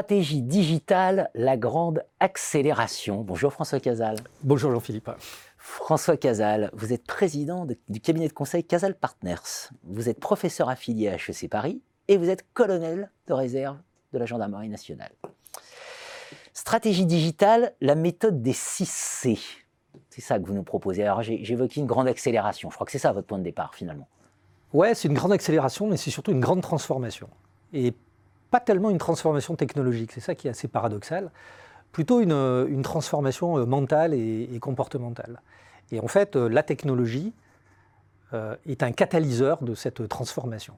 Stratégie digitale, la grande accélération. Bonjour François Casal. Bonjour Jean-Philippe. François Casal, vous êtes président du cabinet de conseil Casal Partners. Vous êtes professeur affilié à HEC Paris et vous êtes colonel de réserve de la gendarmerie nationale. Stratégie digitale, la méthode des 6 C. C'est ça que vous nous proposez. Alors j'évoquais une grande accélération. Je crois que c'est ça votre point de départ finalement. Ouais, c'est une grande accélération, mais c'est surtout une grande transformation. Et pas tellement une transformation technologique, c'est ça qui est assez paradoxal, plutôt une, transformation euh, mentale et, comportementale. Et en fait, euh, la technologie euh, est un catalyseur de cette transformation.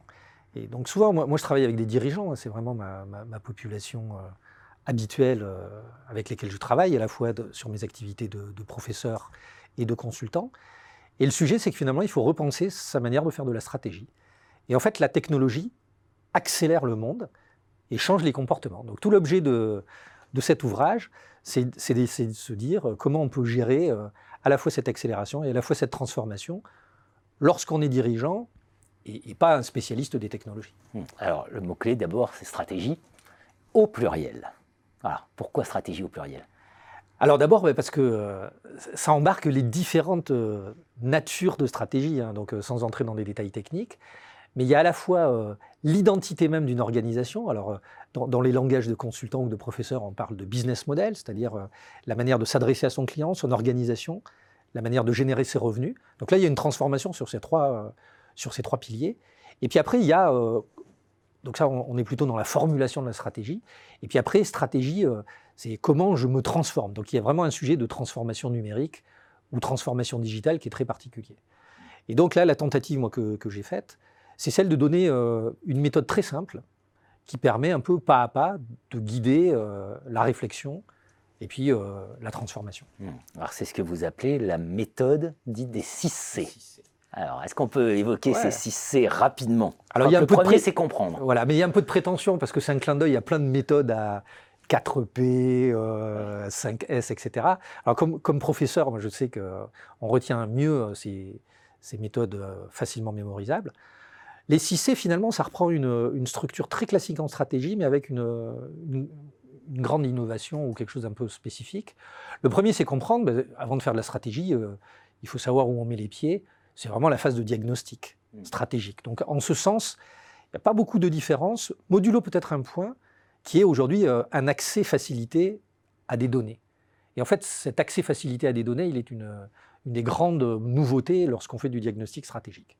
Et donc souvent, moi, je travaille avec des dirigeants, hein, c'est vraiment ma, population habituelle avec lesquelles je travaille, à la fois sur mes activités de professeur et de consultant. Et le sujet, c'est que finalement, il faut repenser sa manière de faire de la stratégie. Et en fait, la technologie accélère le monde et change les comportements. Donc tout l'objet de, de cet ouvrage, c'est de se dire euh, comment on peut gérer euh, à la fois cette accélération et à la fois cette transformation lorsqu'on est dirigeant et, pas un spécialiste des technologies. Hmm. Alors le mot-clé d'abord, c'est stratégie au pluriel. Alors pourquoi stratégie au pluriel? Alors d'abord parce que euh, ça embarque les différentes natures de stratégie, hein, donc sans entrer dans des détails techniques mais il y a à la fois euh, l'identité même d'une organisation. Alors, euh, dans, les langages de consultants ou de professeurs, on parle de business model, c'est-à-dire euh, la manière de s'adresser à son client, son organisation, la manière de générer ses revenus. Donc là, il y a une transformation sur ces trois, sur ces trois piliers. Et puis après, il y a, donc ça, on, est plutôt dans la formulation de la stratégie. Et puis après, stratégie, c'est comment je me transforme. Donc il y a vraiment un sujet de transformation numérique ou transformation digitale qui est très particulier. Et donc là, la tentative que j'ai faite, c'est celle de donner euh, une méthode très simple qui permet un peu pas à pas de guider euh, la réflexion et puis euh, la transformation. Hmm. Alors c'est ce que vous appelez la méthode dite des 6 C. Alors, est-ce qu'on peut évoquer ces 6 C rapidement? Alors, il y a un le peu premier, de c'est comprendre. Voilà, mais il y a un peu de prétention parce que c'est un clin d'œil, il y a plein de méthodes à 4P, 5S, etc. Alors, comme, comme professeur, moi, je sais qu'on retient mieux ces, ces méthodes facilement mémorisables. Les 6C, finalement, ça reprend une, structure très classique en stratégie, mais avec une, grande innovation ou quelque chose d'un peu spécifique. Le premier, c'est comprendre, ben, avant de faire de la stratégie, euh, il faut savoir où on met les pieds. C'est vraiment la phase de diagnostic mmh. stratégique. Donc, en ce sens, il n'y a pas beaucoup de différence. Modulo peut-être un point, qui est aujourd'hui euh, un accès facilité à des données. Et en fait, cet accès facilité à des données, il est une des grandes nouveautés lorsqu'on fait du diagnostic stratégique.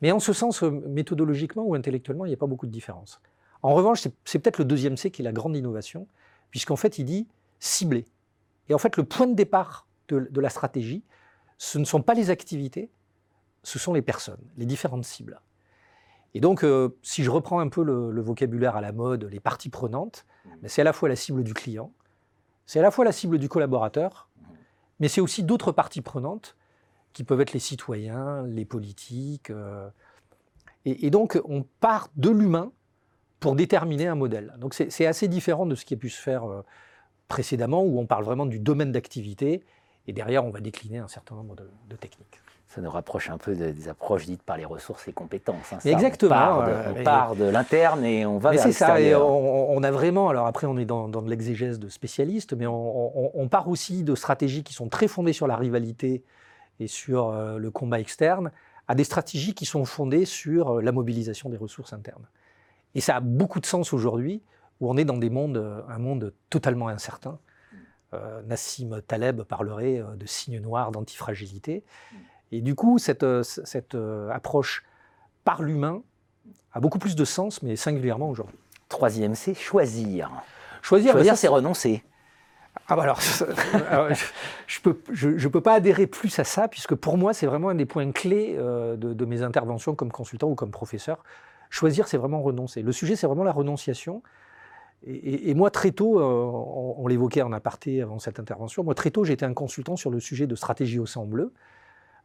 Mais en ce sens, euh, méthodologiquement ou intellectuellement, il n'y a pas beaucoup de différence. En revanche, c'est peut-être le deuxième C qui est la grande innovation, puisqu'en fait, il dit cibler. Et en fait, le point de départ de, la stratégie, ce ne sont pas les activités, ce sont les personnes, les différentes cibles. Et donc, euh, si je reprends un peu le, vocabulaire à la mode, les parties prenantes, mmh. ben, c'est à la fois la cible du client, c'est à la fois la cible du collaborateur, mmh. mais c'est aussi d'autres parties prenantes qui peuvent être les citoyens, les politiques. Euh, et, donc, on part de l'humain pour déterminer un modèle. Donc, c'est assez différent de ce qui a pu se faire euh, précédemment, où on parle vraiment du domaine d'activité, et derrière, on va décliner un certain nombre de, techniques. Ça nous rapproche un peu des approches dites par les ressources et compétences. Hein, Exactement. On part de, l'interne et on va vers C'est ça. Et on, a vraiment, alors après, on est dans, de l'exégèse de spécialistes, mais on, on, part aussi de stratégies qui sont très fondées sur la rivalité et sur euh, le combat externe, à des stratégies qui sont fondées sur euh, la mobilisation des ressources internes. Et ça a beaucoup de sens aujourd'hui, où on est dans des mondes, euh, un monde totalement incertain. Nassim Taleb parlerait de signes noirs d'antifragilité. Et du coup, cette, cette approche par l'humain a beaucoup plus de sens, mais singulièrement aujourd'hui. Troisième, c'est choisir. Choisir, choisir c'est renoncer. Ah bah alors, je ne peux, je, peux pas adhérer plus à ça, puisque pour moi, c'est vraiment un des points clés euh, de, mes interventions comme consultant ou comme professeur. Choisir, c'est vraiment renoncer. Le sujet, c'est vraiment la renonciation. Et, moi, très tôt, euh, on, l'évoquait en aparté avant cette intervention, moi, très tôt, j'étais un consultant sur le sujet de stratégie au sang bleu.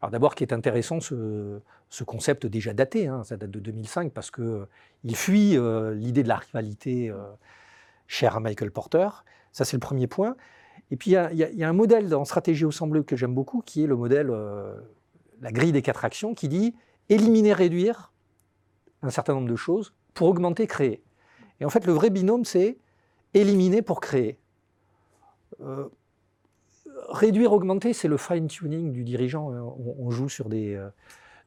Alors d'abord, qui est intéressant, ce, ce concept déjà daté, hein, ça date de 2005, parce qu'il euh, il fuit l'idée de la rivalité chère à Michael Porter. Ça, c'est le premier point. Et puis, il y, a un modèle en stratégie au sang bleu que j'aime beaucoup, qui est le modèle, euh, la grille des quatre actions, qui dit éliminer, réduire un certain nombre de choses pour augmenter, créer. Et en fait, le vrai binôme, c'est Éliminer pour créer. Euh, réduire, augmenter, c'est le fine-tuning du dirigeant. On, joue sur des, euh,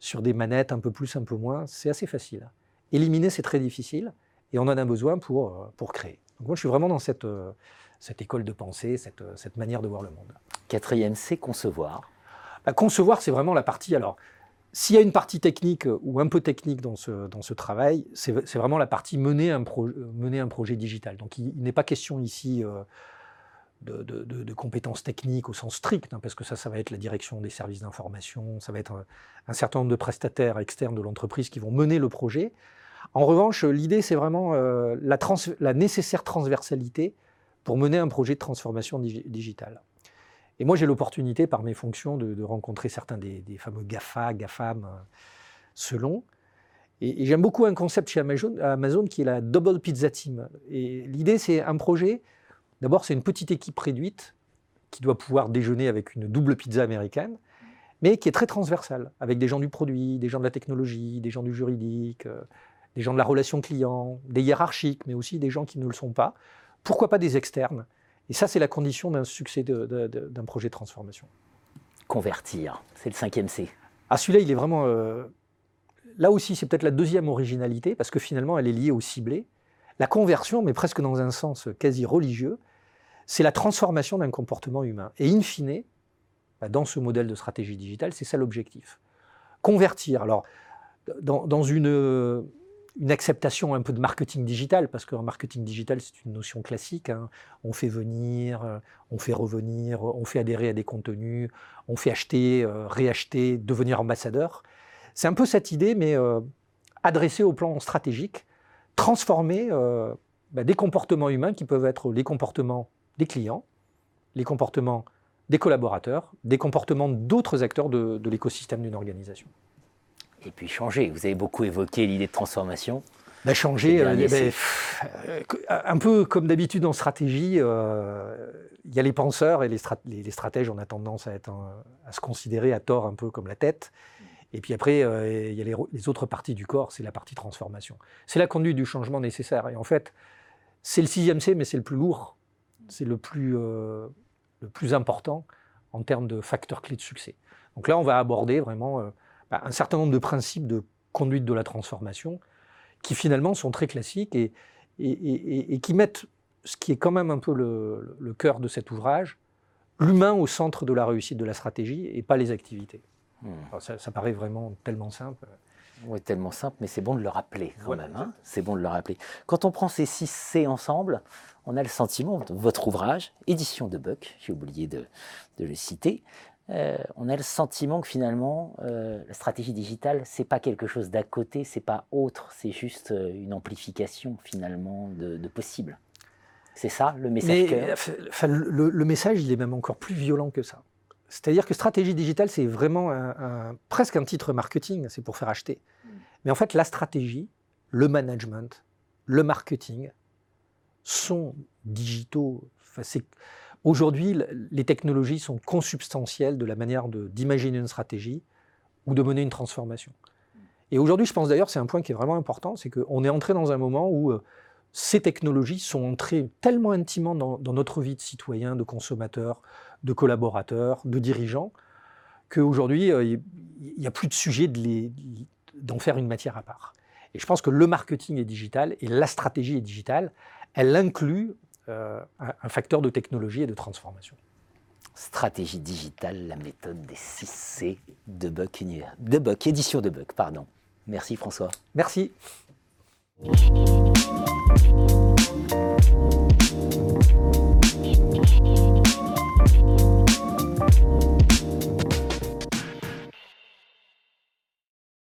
sur des manettes un peu plus, un peu moins. C'est assez facile. Éliminer, c'est très difficile. Et on en a besoin pour, pour créer. Donc moi, je suis vraiment dans cette, cette école de pensée, cette, cette manière de voir le monde. Quatrième, c'est concevoir. Bah, concevoir, c'est vraiment la partie. Alors, s'il y a une partie technique euh, ou un peu technique dans ce, dans ce travail, c'est vraiment la partie mener un, mener un projet digital. Donc il, n'est pas question ici euh, de, de, compétences techniques au sens strict, hein, parce que ça, ça va être la direction des services d'information, ça va être un, certain nombre de prestataires externes de l'entreprise qui vont mener le projet. En revanche, l'idée, c'est vraiment euh, la, la, nécessaire transversalité pour mener un projet de transformation digitale. Et moi, j'ai l'opportunité, par mes fonctions, de, rencontrer certains des, fameux GAFA, GAFAM, euh, selon. Et, j'aime beaucoup un concept chez Amazon, qui est la Double Pizza Team. Et l'idée, c'est un projet. D'abord, c'est une petite équipe réduite qui doit pouvoir déjeuner avec une double pizza américaine, mais qui est très transversale, avec des gens du produit, des gens de la technologie, des gens du juridique, euh, des gens de la relation client, des hiérarchiques, mais aussi des gens qui ne le sont pas. Pourquoi pas des externes? Et ça, c'est la condition d'un succès d'un projet de transformation. Convertir, c'est le cinquième C. Ah, celui-là, il est vraiment. Euh, là aussi, c'est peut-être la deuxième originalité, parce que finalement, elle est liée au ciblé. La conversion, mais presque dans un sens quasi religieux, c'est la transformation d'un comportement humain. Et in fine, bah, dans ce modèle de stratégie digitale, c'est ça l'objectif. Convertir. Alors, dans, dans une une acceptation un peu de marketing digital, parce qu'en marketing digital, c'est une notion classique. Hein. On fait venir, euh, on fait revenir, on fait adhérer à des contenus, on fait acheter, euh, réacheter, devenir ambassadeur. C'est un peu cette idée, mais euh, adressée au plan stratégique, transformer bah, des comportements humains qui peuvent être les comportements des clients, les comportements des collaborateurs, des comportements d'autres acteurs de l'écosystème d'une organisation et puis changer. Vous avez beaucoup évoqué l'idée de transformation. Bah, changer, euh, ben, euh, un peu comme d'habitude en stratégie, euh, il y a les penseurs et les, les, stratèges, on a tendance à, être à se considérer à tort un peu comme la tête. Et puis après, il y a les, autres parties du corps, c'est la partie transformation. C'est la conduite du changement nécessaire. Et en fait, c'est le sixième C, mais c'est le plus lourd, c'est le, plus le plus important en termes de facteurs clés de succès. Donc là, on va aborder vraiment bah, un certain nombre de principes de conduite de la transformation qui finalement sont très classiques et, et, qui mettent ce qui est quand même un peu le, cœur de cet ouvrage, l'humain au centre de la réussite de la stratégie et pas les activités. Hmm. ça, paraît vraiment tellement simple. Oui, tellement simple, mais c'est bon de le rappeler quand même. Hein. c'est bon de le rappeler. Quand on prend ces six C ensemble, on a le sentiment, votre ouvrage, édition de Buck, j'ai oublié de, de, le citer, euh, on a le sentiment que finalement, euh, la stratégie digitale, c'est pas quelque chose d'à côté, c'est pas autre, c'est juste euh, une amplification finalement de, possible. C'est ça le message le, message, il est même encore plus violent que ça. C'est-à-dire que stratégie digitale, c'est vraiment presque un titre marketing, c'est pour faire acheter. Mm. Mais en fait, la stratégie, le management, le marketing sont digitaux. Aujourd'hui, les technologies sont consubstantielles de la manière d'imaginer une stratégie ou de mener une transformation. Et aujourd'hui, je pense d'ailleurs, c'est un point qui est vraiment important, c'est qu'on est entré dans un moment où euh, ces technologies sont entrées tellement intimement dans, notre vie de citoyen, de consommateur, de collaborateur, de dirigeant, qu'aujourd'hui, euh, il n'y a plus de sujet d'en faire une matière à part. Et je pense que le marketing est digital et la stratégie est digitale. Elle inclut euh, un facteur de technologie et de transformation. Stratégie digitale, la méthode des 6C de Buck, de Buck, édition de Buck, pardon. Merci François. Merci.